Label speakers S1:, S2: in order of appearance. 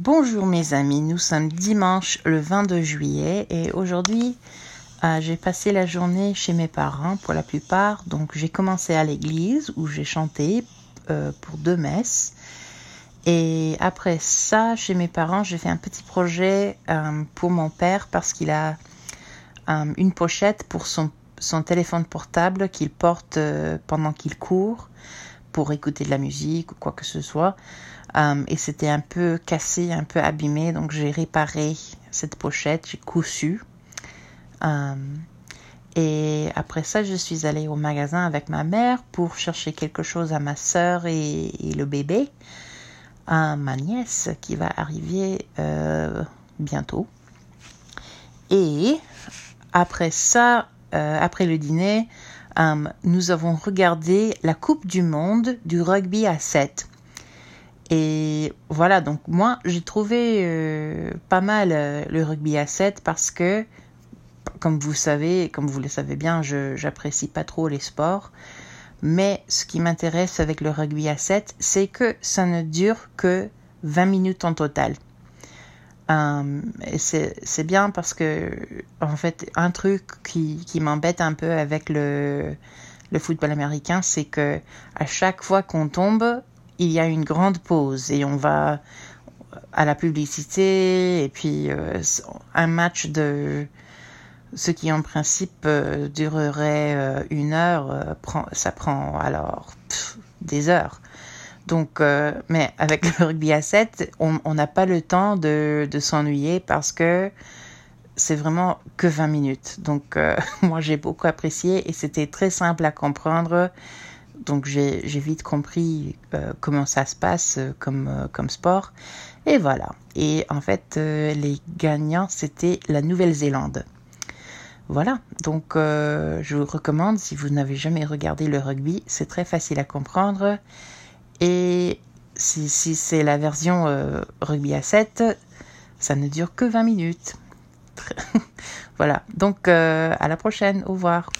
S1: Bonjour mes amis, nous sommes dimanche le 22 juillet et aujourd'hui euh, j'ai passé la journée chez mes parents pour la plupart. Donc j'ai commencé à l'église où j'ai chanté euh, pour deux messes. Et après ça, chez mes parents, j'ai fait un petit projet euh, pour mon père parce qu'il a une pochette pour son, son téléphone portable qu'il porte pendant qu'il court pour écouter de la musique ou quoi que ce soit. Um, et c'était un peu cassé, un peu abîmé, donc j'ai réparé cette pochette, j'ai cousu. Um, et après ça, je suis allée au magasin avec ma mère pour chercher quelque chose à ma soeur et, le bébé, à ma nièce qui va arriver euh, bientôt. Et après ça, euh, après le dîner, um, nous avons regardé la Coupe du Monde du rugby à 7. Et voilà, donc moi, j'ai trouvé euh, pas mal euh, le rugby à 7 parce que, comme vous savez, comme vous le savez bien, je j'apprécie pas trop les sports. Mais ce qui m'intéresse avec le rugby à 7, c'est que ça ne dure que 20 minutes en total. Euh, c'est bien parce que, en fait, un truc qui, qui m'embête un peu avec le, le football américain, c'est que à chaque fois qu'on tombe, il y a une grande pause et on va à la publicité et puis euh, un match de ce qui en principe euh, durerait euh, une heure, prend, ça prend alors des heures. Donc, mais avec le rugby à 7, on n'a pas le temps de, s'ennuyer parce que c'est vraiment que 20 minutes. Donc, moi, j'ai beaucoup apprécié et c'était très simple à comprendre donc j'ai vite compris euh, comment ça se passe euh, comme, euh, comme sport. Et voilà. Et en fait, les gagnants, c'était la Nouvelle-Zélande. Voilà, donc je vous recommande, si vous n'avez jamais regardé le rugby, c'est très facile à comprendre. Et si, si c'est la version rugby à 7, ça ne dure que 20 minutes. voilà, donc à la prochaine, au revoir.